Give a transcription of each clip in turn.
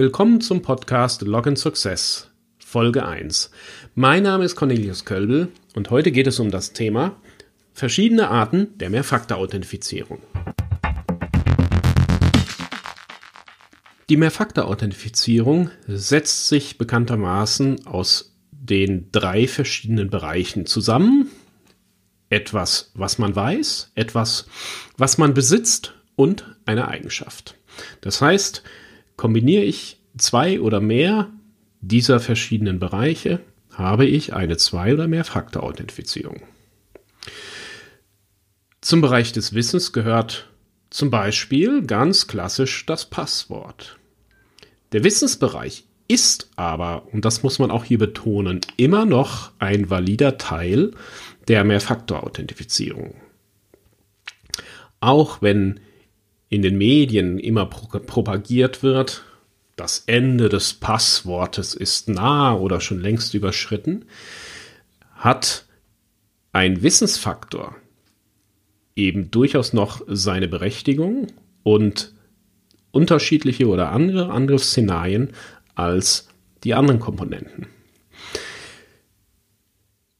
Willkommen zum Podcast Login Success, Folge 1. Mein Name ist Cornelius Kölbel und heute geht es um das Thema verschiedene Arten der Mehrfaktor-Authentifizierung. Die Mehrfaktor-Authentifizierung setzt sich bekanntermaßen aus den drei verschiedenen Bereichen zusammen. Etwas, was man weiß, etwas, was man besitzt und eine Eigenschaft. Das heißt, Kombiniere ich zwei oder mehr dieser verschiedenen Bereiche, habe ich eine Zwei- oder Mehrfaktor-Authentifizierung. Zum Bereich des Wissens gehört zum Beispiel ganz klassisch das Passwort. Der Wissensbereich ist aber, und das muss man auch hier betonen, immer noch ein valider Teil der Mehrfaktor-Authentifizierung. Auch wenn in den Medien immer pro propagiert wird, das Ende des Passwortes ist nah oder schon längst überschritten, hat ein Wissensfaktor eben durchaus noch seine Berechtigung und unterschiedliche oder andere Angriffsszenarien als die anderen Komponenten.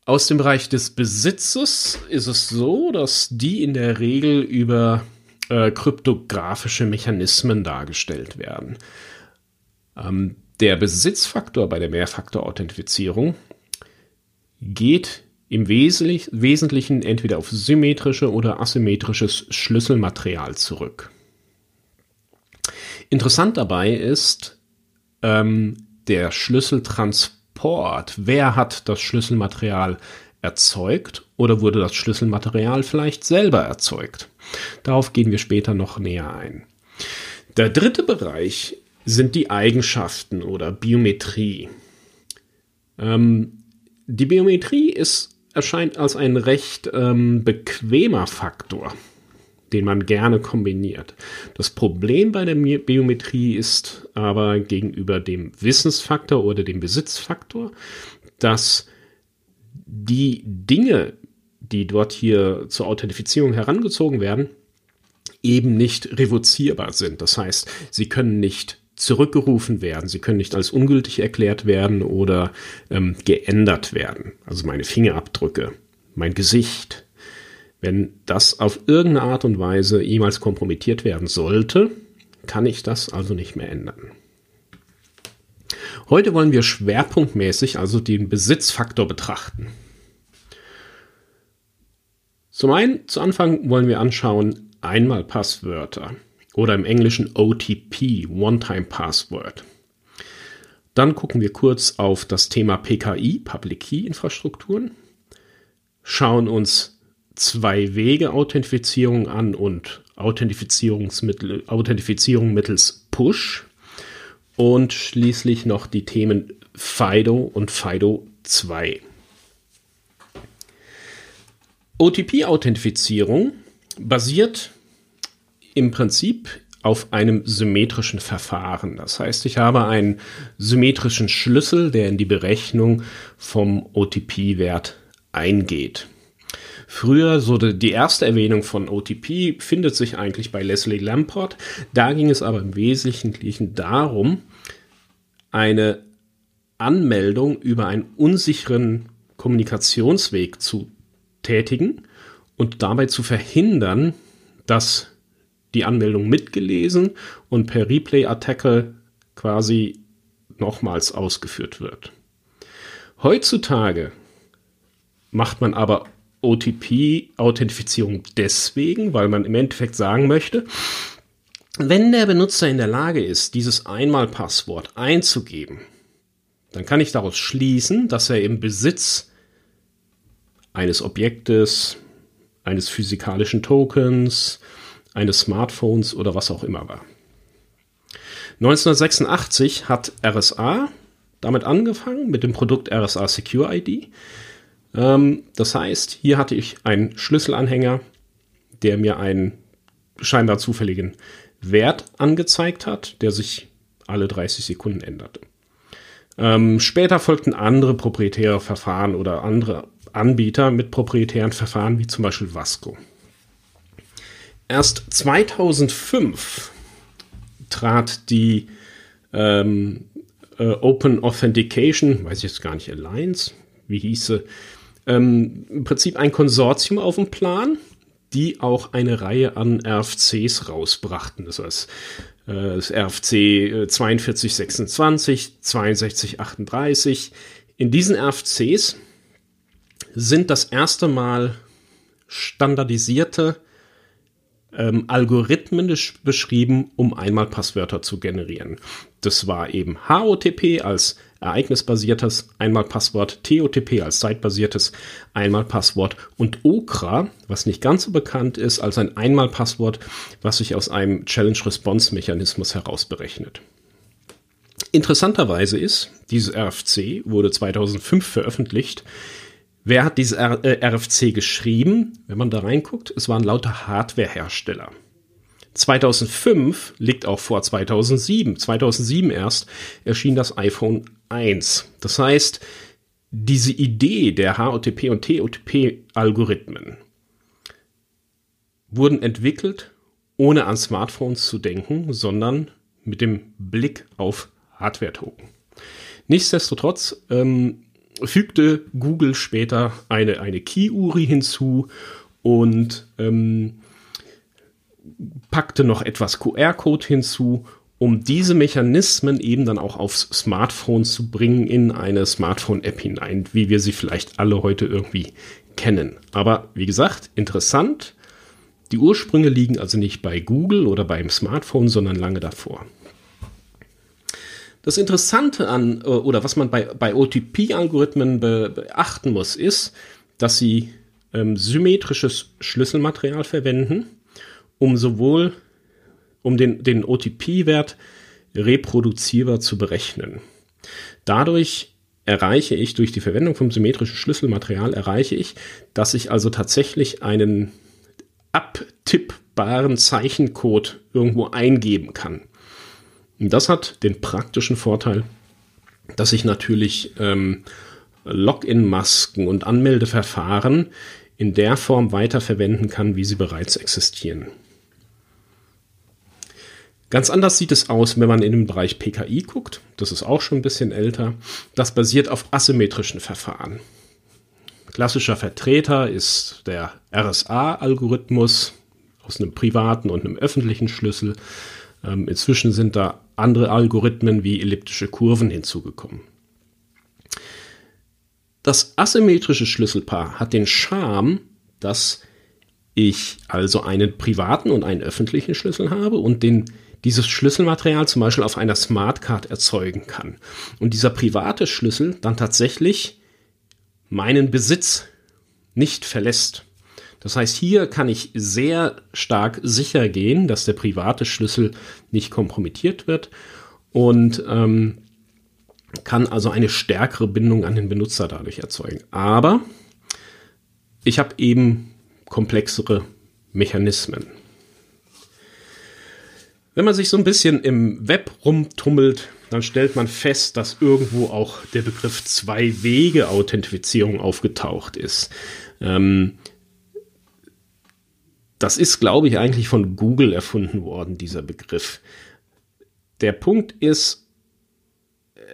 Aus dem Bereich des Besitzes ist es so, dass die in der Regel über äh, kryptografische Mechanismen dargestellt werden. Ähm, der Besitzfaktor bei der Mehrfaktor-Authentifizierung geht im Wesentlichen entweder auf symmetrische oder asymmetrisches Schlüsselmaterial zurück. Interessant dabei ist ähm, der Schlüsseltransport. Wer hat das Schlüsselmaterial erzeugt oder wurde das Schlüsselmaterial vielleicht selber erzeugt? Darauf gehen wir später noch näher ein. Der dritte Bereich sind die Eigenschaften oder Biometrie. Ähm, die Biometrie ist, erscheint als ein recht ähm, bequemer Faktor, den man gerne kombiniert. Das Problem bei der Biometrie ist aber gegenüber dem Wissensfaktor oder dem Besitzfaktor, dass die Dinge, die dort hier zur Authentifizierung herangezogen werden, eben nicht revozierbar sind. Das heißt, sie können nicht zurückgerufen werden, sie können nicht als ungültig erklärt werden oder ähm, geändert werden. Also meine Fingerabdrücke, mein Gesicht. Wenn das auf irgendeine Art und Weise jemals kompromittiert werden sollte, kann ich das also nicht mehr ändern. Heute wollen wir schwerpunktmäßig also den Besitzfaktor betrachten. Zum einen, zu Anfang wollen wir anschauen einmal Passwörter oder im Englischen OTP, One-Time Password. Dann gucken wir kurz auf das Thema PKI, Public Key Infrastrukturen, schauen uns zwei Wege Authentifizierung an und Authentifizierungsmittel, Authentifizierung mittels Push und schließlich noch die Themen FIDO und FIDO 2. OTP-Authentifizierung basiert im Prinzip auf einem symmetrischen Verfahren. Das heißt, ich habe einen symmetrischen Schlüssel, der in die Berechnung vom OTP-Wert eingeht. Früher, so die erste Erwähnung von OTP findet sich eigentlich bei Leslie Lamport. Da ging es aber im Wesentlichen darum, eine Anmeldung über einen unsicheren Kommunikationsweg zu tätigen und dabei zu verhindern, dass die Anmeldung mitgelesen und per Replay-Attacke quasi nochmals ausgeführt wird. Heutzutage macht man aber OTP-Authentifizierung deswegen, weil man im Endeffekt sagen möchte, wenn der Benutzer in der Lage ist, dieses Einmalpasswort einzugeben, dann kann ich daraus schließen, dass er im Besitz eines Objektes, eines physikalischen Tokens, eines Smartphones oder was auch immer war. 1986 hat RSA damit angefangen mit dem Produkt RSA Secure ID. Ähm, das heißt, hier hatte ich einen Schlüsselanhänger, der mir einen scheinbar zufälligen Wert angezeigt hat, der sich alle 30 Sekunden änderte. Ähm, später folgten andere proprietäre Verfahren oder andere Anbieter mit proprietären Verfahren wie zum Beispiel Vasco. Erst 2005 trat die ähm, äh, Open Authentication, weiß ich jetzt gar nicht, Alliance, wie hieße, ähm, im Prinzip ein Konsortium auf dem Plan, die auch eine Reihe an RFCs rausbrachten. Das heißt, äh, das RFC 4226, 6238. In diesen RFCs sind das erste Mal standardisierte ähm, Algorithmen beschrieben, um einmal Passwörter zu generieren. Das war eben HOTP als ereignisbasiertes Einmalpasswort, TOTP als zeitbasiertes Einmalpasswort und OKRA, was nicht ganz so bekannt ist, als ein Einmalpasswort, was sich aus einem Challenge-Response-Mechanismus heraus berechnet. Interessanterweise ist, dieses RFC wurde 2005 veröffentlicht. Wer hat dieses RFC äh, geschrieben? Wenn man da reinguckt, es waren lauter Hardwarehersteller. 2005 liegt auch vor 2007. 2007 erst erschien das iPhone 1. Das heißt, diese Idee der HOTP und TOTP-Algorithmen wurden entwickelt, ohne an Smartphones zu denken, sondern mit dem Blick auf Hardware-Token. Nichtsdestotrotz ähm, fügte Google später eine, eine Key-URI hinzu und ähm, packte noch etwas QR-Code hinzu, um diese Mechanismen eben dann auch aufs Smartphone zu bringen, in eine Smartphone-App hinein, wie wir sie vielleicht alle heute irgendwie kennen. Aber wie gesagt, interessant. Die Ursprünge liegen also nicht bei Google oder beim Smartphone, sondern lange davor. Das Interessante an, äh, oder was man bei, bei OTP-Algorithmen be, beachten muss, ist, dass sie ähm, symmetrisches Schlüsselmaterial verwenden um sowohl um den, den OTP-Wert reproduzierbar zu berechnen. Dadurch erreiche ich, durch die Verwendung vom symmetrischen Schlüsselmaterial, erreiche ich, dass ich also tatsächlich einen abtippbaren Zeichencode irgendwo eingeben kann. Das hat den praktischen Vorteil, dass ich natürlich ähm, Login-Masken und Anmeldeverfahren in der Form weiterverwenden kann, wie sie bereits existieren. Ganz anders sieht es aus, wenn man in den Bereich PKI guckt. Das ist auch schon ein bisschen älter. Das basiert auf asymmetrischen Verfahren. Klassischer Vertreter ist der RSA-Algorithmus aus einem privaten und einem öffentlichen Schlüssel. Ähm, inzwischen sind da andere Algorithmen wie elliptische Kurven hinzugekommen. Das asymmetrische Schlüsselpaar hat den Charme, dass ich also einen privaten und einen öffentlichen Schlüssel habe und den dieses Schlüsselmaterial zum Beispiel auf einer Smartcard erzeugen kann. Und dieser private Schlüssel dann tatsächlich meinen Besitz nicht verlässt. Das heißt, hier kann ich sehr stark sicher gehen, dass der private Schlüssel nicht kompromittiert wird und ähm, kann also eine stärkere Bindung an den Benutzer dadurch erzeugen. Aber ich habe eben komplexere Mechanismen. Wenn man sich so ein bisschen im Web rumtummelt, dann stellt man fest, dass irgendwo auch der Begriff Zwei-Wege-Authentifizierung aufgetaucht ist. Ähm, das ist, glaube ich, eigentlich von Google erfunden worden, dieser Begriff. Der Punkt ist,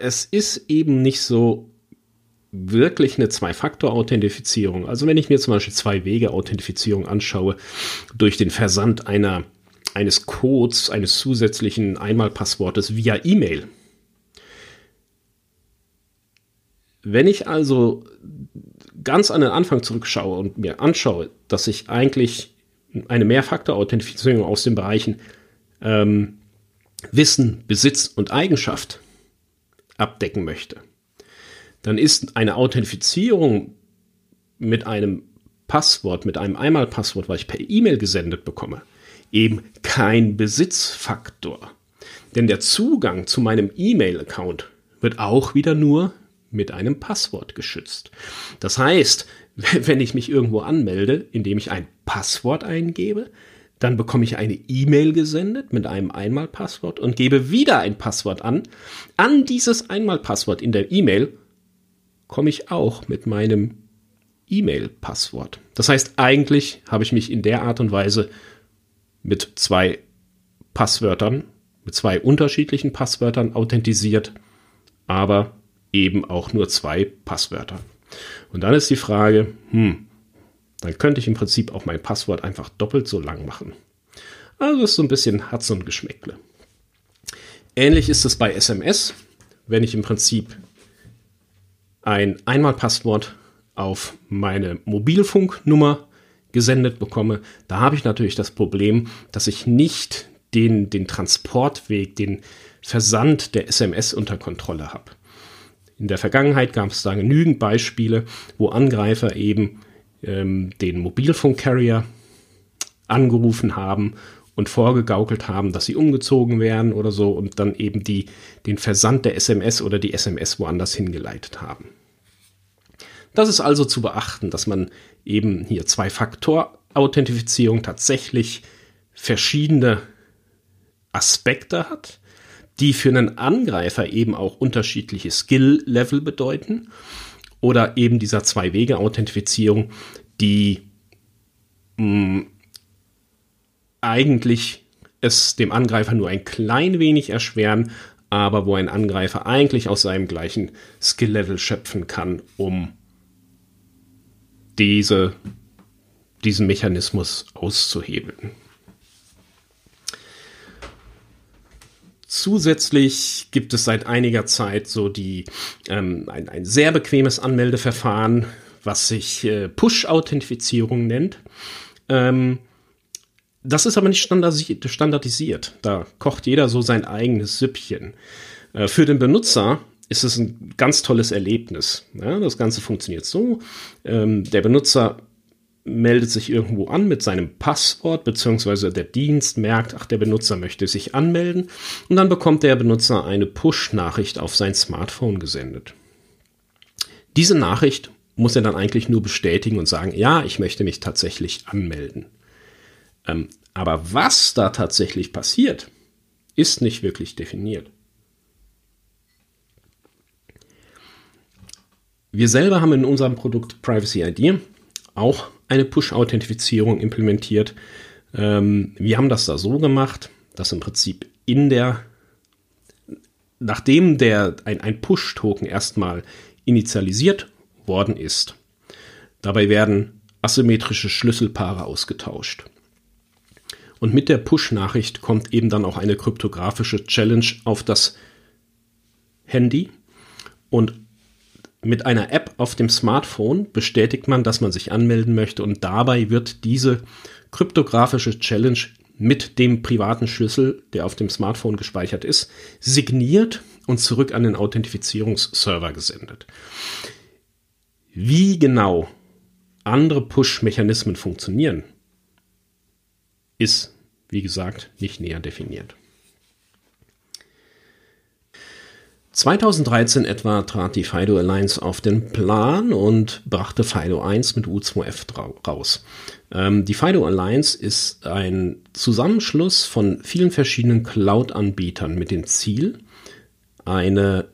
es ist eben nicht so wirklich eine Zwei-Faktor-Authentifizierung. Also wenn ich mir zum Beispiel Zwei-Wege-Authentifizierung anschaue, durch den Versand einer eines Codes, eines zusätzlichen Einmalpasswortes via E-Mail. Wenn ich also ganz an den Anfang zurückschaue und mir anschaue, dass ich eigentlich eine Mehrfaktor-Authentifizierung aus den Bereichen ähm, Wissen, Besitz und Eigenschaft abdecken möchte, dann ist eine Authentifizierung mit einem Passwort, mit einem Einmalpasswort, was ich per E-Mail gesendet bekomme, eben kein Besitzfaktor. Denn der Zugang zu meinem E-Mail-Account wird auch wieder nur mit einem Passwort geschützt. Das heißt, wenn ich mich irgendwo anmelde, indem ich ein Passwort eingebe, dann bekomme ich eine E-Mail gesendet mit einem Einmalpasswort und gebe wieder ein Passwort an. An dieses Einmalpasswort in der E-Mail komme ich auch mit meinem E-Mail-Passwort. Das heißt, eigentlich habe ich mich in der Art und Weise mit zwei Passwörtern mit zwei unterschiedlichen Passwörtern authentisiert, aber eben auch nur zwei Passwörter. Und dann ist die Frage, hm, dann könnte ich im Prinzip auch mein Passwort einfach doppelt so lang machen. Also ist so ein bisschen, hat so ein Geschmäckle. Ähnlich ist es bei SMS, wenn ich im Prinzip ein Einmalpasswort auf meine Mobilfunknummer gesendet bekomme, da habe ich natürlich das Problem, dass ich nicht den, den Transportweg, den Versand der SMS unter Kontrolle habe. In der Vergangenheit gab es da genügend Beispiele, wo Angreifer eben ähm, den Mobilfunkcarrier angerufen haben und vorgegaukelt haben, dass sie umgezogen werden oder so und dann eben die, den Versand der SMS oder die SMS woanders hingeleitet haben. Das ist also zu beachten, dass man eben hier Zwei-Faktor-Authentifizierung tatsächlich verschiedene Aspekte hat, die für einen Angreifer eben auch unterschiedliche Skill-Level bedeuten. Oder eben dieser Zwei-Wege-Authentifizierung, die mh, mm, eigentlich es dem Angreifer nur ein klein wenig erschweren, aber wo ein Angreifer eigentlich aus seinem gleichen Skill-Level schöpfen kann, um diese, diesen Mechanismus auszuhebeln. Zusätzlich gibt es seit einiger Zeit so die ähm, ein, ein sehr bequemes Anmeldeverfahren, was sich äh, Push-Authentifizierung nennt. Ähm, das ist aber nicht standardisiert. Da kocht jeder so sein eigenes Süppchen. Äh, für den Benutzer ist es ein ganz tolles Erlebnis. Ja, das Ganze funktioniert so. Ähm, der Benutzer meldet sich irgendwo an mit seinem Passwort, beziehungsweise der Dienst merkt, ach, der Benutzer möchte sich anmelden und dann bekommt der Benutzer eine Push-Nachricht auf sein Smartphone gesendet. Diese Nachricht muss er dann eigentlich nur bestätigen und sagen, ja, ich möchte mich tatsächlich anmelden. Ähm, aber was da tatsächlich passiert, ist nicht wirklich definiert. Wir selber haben in unserem Produkt Privacy ID auch eine Push-Authentifizierung implementiert. Ähm, wir haben das da so gemacht, dass im Prinzip in der, nachdem der, ein, ein Push-Token erstmal initialisiert worden ist, dabei werden asymmetrische Schlüsselpaare ausgetauscht. Und mit der Push-Nachricht kommt eben dann auch eine kryptografische Challenge auf das Handy. Und mit einer App auf dem Smartphone bestätigt man, dass man sich anmelden möchte und dabei wird diese kryptografische Challenge mit dem privaten Schlüssel, der auf dem Smartphone gespeichert ist, signiert und zurück an den Authentifizierungsserver gesendet. Wie genau andere Push-Mechanismen funktionieren, ist, wie gesagt, nicht näher definiert. 2013 etwa trat die FIDO Alliance auf den Plan und brachte FIDO 1 mit U2F raus. Ähm, die FIDO Alliance ist ein Zusammenschluss von vielen verschiedenen Cloud-Anbietern mit dem Ziel, eine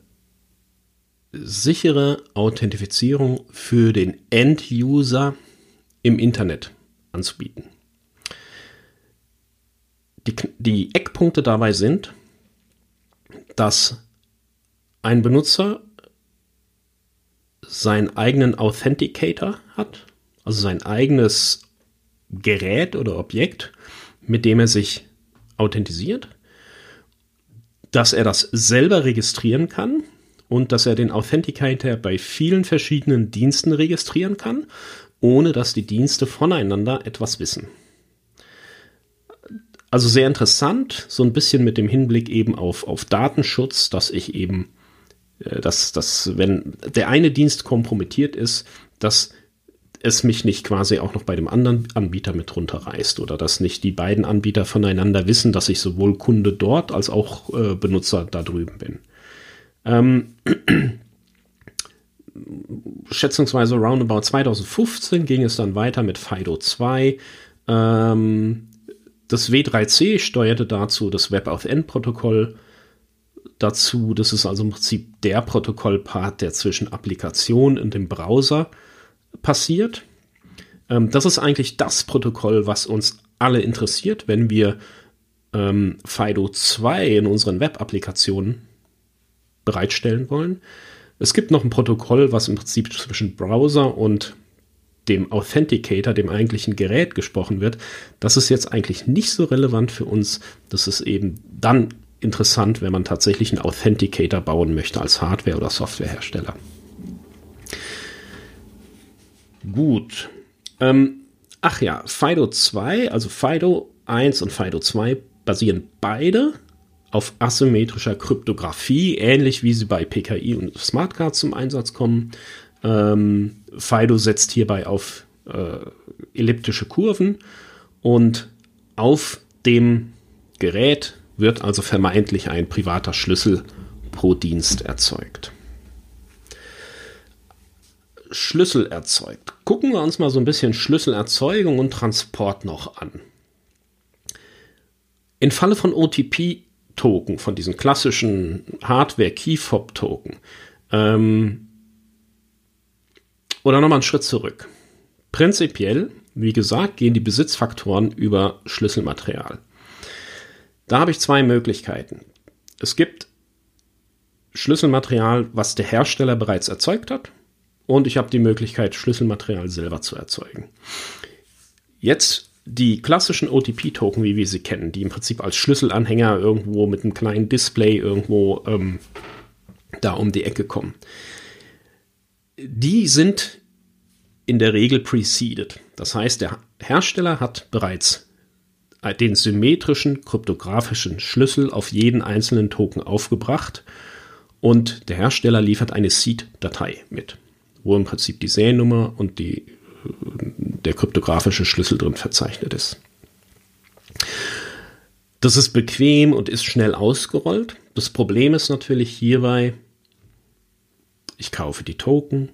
sichere Authentifizierung für den End-User im Internet anzubieten. Die, die Eckpunkte dabei sind, dass ein Benutzer seinen eigenen Authenticator hat, also sein eigenes Gerät oder Objekt, mit dem er sich authentisiert, dass er das selber registrieren kann und dass er den Authenticator bei vielen verschiedenen Diensten registrieren kann, ohne dass die Dienste voneinander etwas wissen. Also sehr interessant, so ein bisschen mit dem Hinblick eben auf, auf Datenschutz, dass ich eben dass, dass wenn der eine Dienst kompromittiert ist, dass es mich nicht quasi auch noch bei dem anderen Anbieter mit runterreißt oder dass nicht die beiden Anbieter voneinander wissen, dass ich sowohl Kunde dort als auch äh, Benutzer da drüben bin. Ähm, schätzungsweise roundabout 2015 ging es dann weiter mit FIDO 2. Ähm, das W3C steuerte dazu das WebAuthn-Protokoll dazu. Das ist also im Prinzip der Protokollpart, der zwischen Applikation und dem Browser passiert. Ähm, das ist eigentlich das Protokoll, was uns alle interessiert, wenn wir ähm, FIDO 2 in unseren Web-Applikationen bereitstellen wollen. Es gibt noch ein Protokoll, was im Prinzip zwischen Browser und dem Authenticator, dem eigentlichen Gerät gesprochen wird. Das ist jetzt eigentlich nicht so relevant für uns. Das ist eben dann interessant, wenn man tatsächlich einen Authenticator bauen möchte als Hardware- oder Softwarehersteller. Gut. Ähm, ach ja, FIDO 2, also FIDO 1 und FIDO 2 basieren beide auf asymmetrischer Kryptographie, ähnlich wie sie bei PKI und Smartcards zum Einsatz kommen. Ähm, Fido setzt hierbei auf äh, elliptische Kurven und auf dem Gerät wird also vermeintlich ein privater Schlüssel pro Dienst erzeugt. Schlüssel erzeugt. Gucken wir uns mal so ein bisschen Schlüsselerzeugung und Transport noch an. Im Falle von OTP-Token, von diesen klassischen Hardware-Key-Fob-Token, ähm, oder nochmal einen Schritt zurück. Prinzipiell, wie gesagt, gehen die Besitzfaktoren über Schlüsselmaterial. Da habe ich zwei Möglichkeiten. Es gibt Schlüsselmaterial, was der Hersteller bereits erzeugt hat, und ich habe die Möglichkeit, Schlüsselmaterial selber zu erzeugen. Jetzt die klassischen OTP-Token, wie wir sie kennen, die im Prinzip als Schlüsselanhänger irgendwo mit einem kleinen Display irgendwo ähm, da um die Ecke kommen die sind in der Regel preceded. Das heißt, der Hersteller hat bereits den symmetrischen kryptografischen Schlüssel auf jeden einzelnen Token aufgebracht und der Hersteller liefert eine Seed-Datei mit, wo im Prinzip die Seriennummer und die, der kryptografische Schlüssel drin verzeichnet ist. Das ist bequem und ist schnell ausgerollt. Das Problem ist natürlich hierbei, ich kaufe die Token,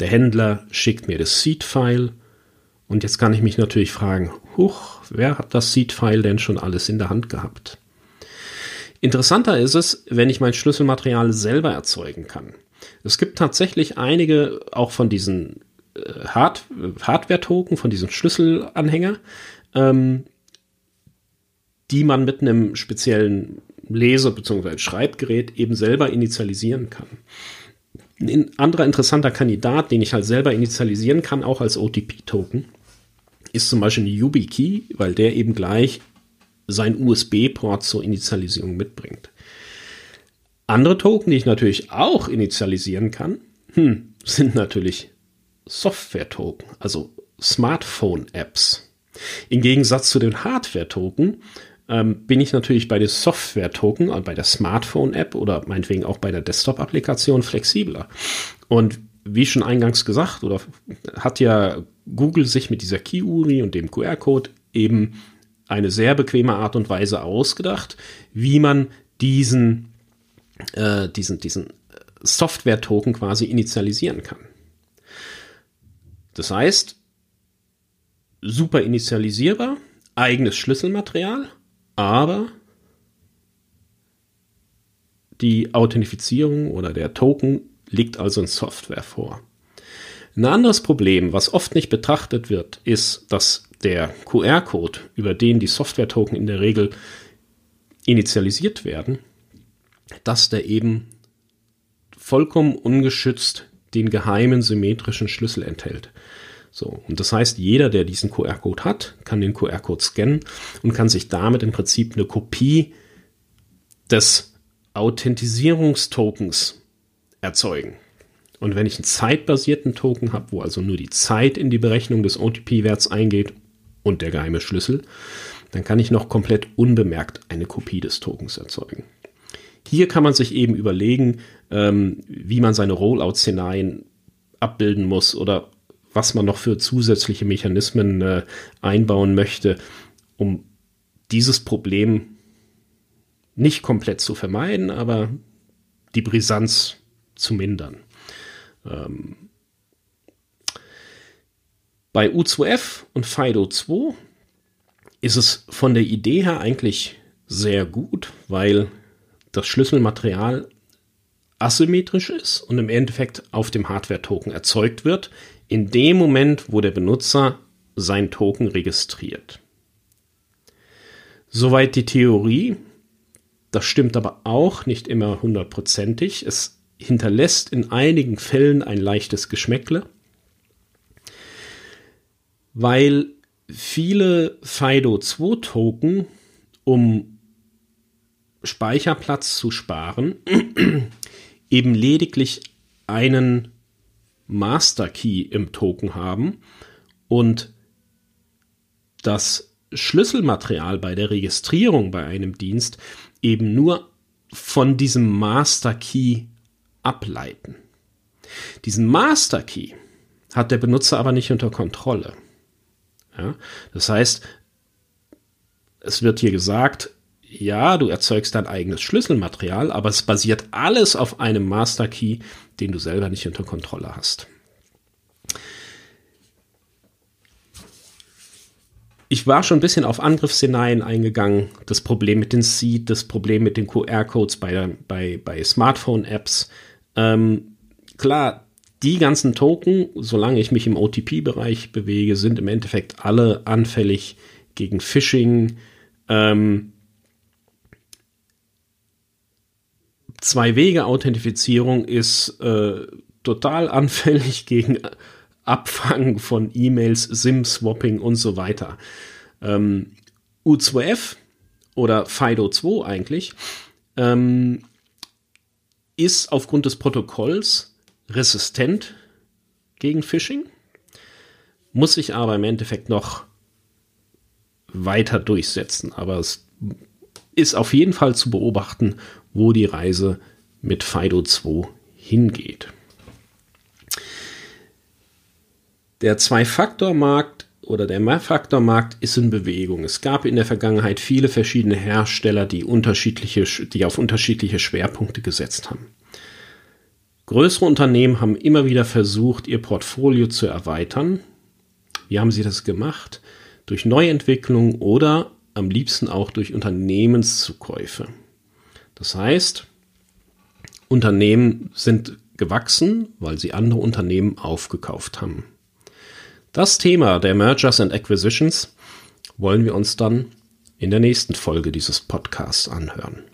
der Händler schickt mir das Seed-File und jetzt kann ich mich natürlich fragen, huch, wer hat das Seed-File denn schon alles in der Hand gehabt? Interessanter ist es, wenn ich mein Schlüsselmaterial selber erzeugen kann. Es gibt tatsächlich einige auch von diesen äh, Hard Hardware-Token, von diesen Schlüsselanhänger, ähm, die man mit einem speziellen Lese- bzw. Schreibgerät eben selber initialisieren kann. Ein anderer interessanter Kandidat, den ich halt selber initialisieren kann, auch als OTP-Token, ist zum Beispiel ein YubiKey, weil der eben gleich sein USB-Port zur Initialisierung mitbringt. Andere Token, die ich natürlich auch initialisieren kann, hm, sind natürlich Software-Token, also Smartphone-Apps. Im Gegensatz zu den Hardware-Token ähm, bin ich natürlich bei den Software-Token, und bei der Smartphone-App oder meinetwegen auch bei der Desktop-Applikation flexibler. Und wie schon eingangs gesagt, oder hat ja Google sich mit dieser Key-URI und dem QR-Code eben eine sehr bequeme Art und Weise ausgedacht, wie man diesen, äh, diesen, diesen Software-Token quasi initialisieren kann. Das heißt, super initialisierbar, eigenes Schlüsselmaterial aber die Authentifizierung oder der Token liegt also in Software vor. Ein anderes Problem, was oft nicht betrachtet wird, ist, dass der QR-Code, über den die Software-Token in der Regel initialisiert werden, dass der eben vollkommen ungeschützt den geheimen symmetrischen Schlüssel enthält. So, und das heißt, jeder, der diesen QR-Code hat, kann den QR-Code scannen und kann sich damit im Prinzip eine Kopie des Authentisierungstokens erzeugen. Und wenn ich einen zeitbasierten Token habe, wo also nur die Zeit in die Berechnung des OTP-Werts eingeht und der geheime Schlüssel, dann kann ich noch komplett unbemerkt eine Kopie des Tokens erzeugen. Hier kann man sich eben überlegen, ähm, wie man seine Rollout-Szenarien abbilden muss oder was man noch für zusätzliche Mechanismen äh, einbauen möchte, um dieses Problem nicht komplett zu vermeiden, aber die Brisanz zu mindern. Ähm bei U2F und FIDO 2 ist es von der Idee her eigentlich sehr gut, weil das Schlüsselmaterial asymmetrisch ist und im Endeffekt auf dem Hardware-Token erzeugt wird, in dem Moment, wo der Benutzer sein Token registriert. Soweit die Theorie. Das stimmt aber auch nicht immer hundertprozentig. Es hinterlässt in einigen Fällen ein leichtes Geschmäckle, weil viele FIDO2-Token, um Speicherplatz zu sparen, eben lediglich einen Master Key im Token haben und das Schlüsselmaterial bei der Registrierung bei einem Dienst eben nur von diesem Master Key ableiten. Diesen Master Key hat der Benutzer aber nicht unter Kontrolle. Ja, das heißt, es wird hier gesagt, ja, du erzeugst dein eigenes Schlüsselmaterial, aber es basiert alles auf einem Master Key, den du selber nicht unter Kontrolle hast. Ich war schon ein bisschen auf Angriffsszenarien eingegangen. Das Problem mit den Seed, das Problem mit den QR-Codes bei, bei, bei Smartphone-Apps. Ähm, klar, die ganzen Token, solange ich mich im OTP-Bereich bewege, sind im Endeffekt alle anfällig gegen Phishing. Ähm, Zwei-Wege-Authentifizierung ist äh, total anfällig gegen Abfangen von E-Mails, SIM-Swapping und so weiter. Ähm, U2F oder FIDO2 eigentlich ähm, ist aufgrund des Protokolls resistent gegen Phishing, muss sich aber im Endeffekt noch weiter durchsetzen. Aber es ist auf jeden Fall zu beobachten, wo die Reise mit FIDO2 hingeht. Der Zwei-Faktor-Markt oder der Mehrfaktor-Markt ist in Bewegung. Es gab in der Vergangenheit viele verschiedene Hersteller, die, unterschiedliche, die auf unterschiedliche Schwerpunkte gesetzt haben. Größere Unternehmen haben immer wieder versucht, ihr Portfolio zu erweitern. Wie haben sie das gemacht? Durch Neuentwicklung oder am liebsten auch durch Unternehmenszukäufe. Das heißt, Unternehmen sind gewachsen, weil sie andere Unternehmen aufgekauft haben. Das Thema der Mergers and Acquisitions wollen wir uns dann in der nächsten Folge dieses Podcasts anhören.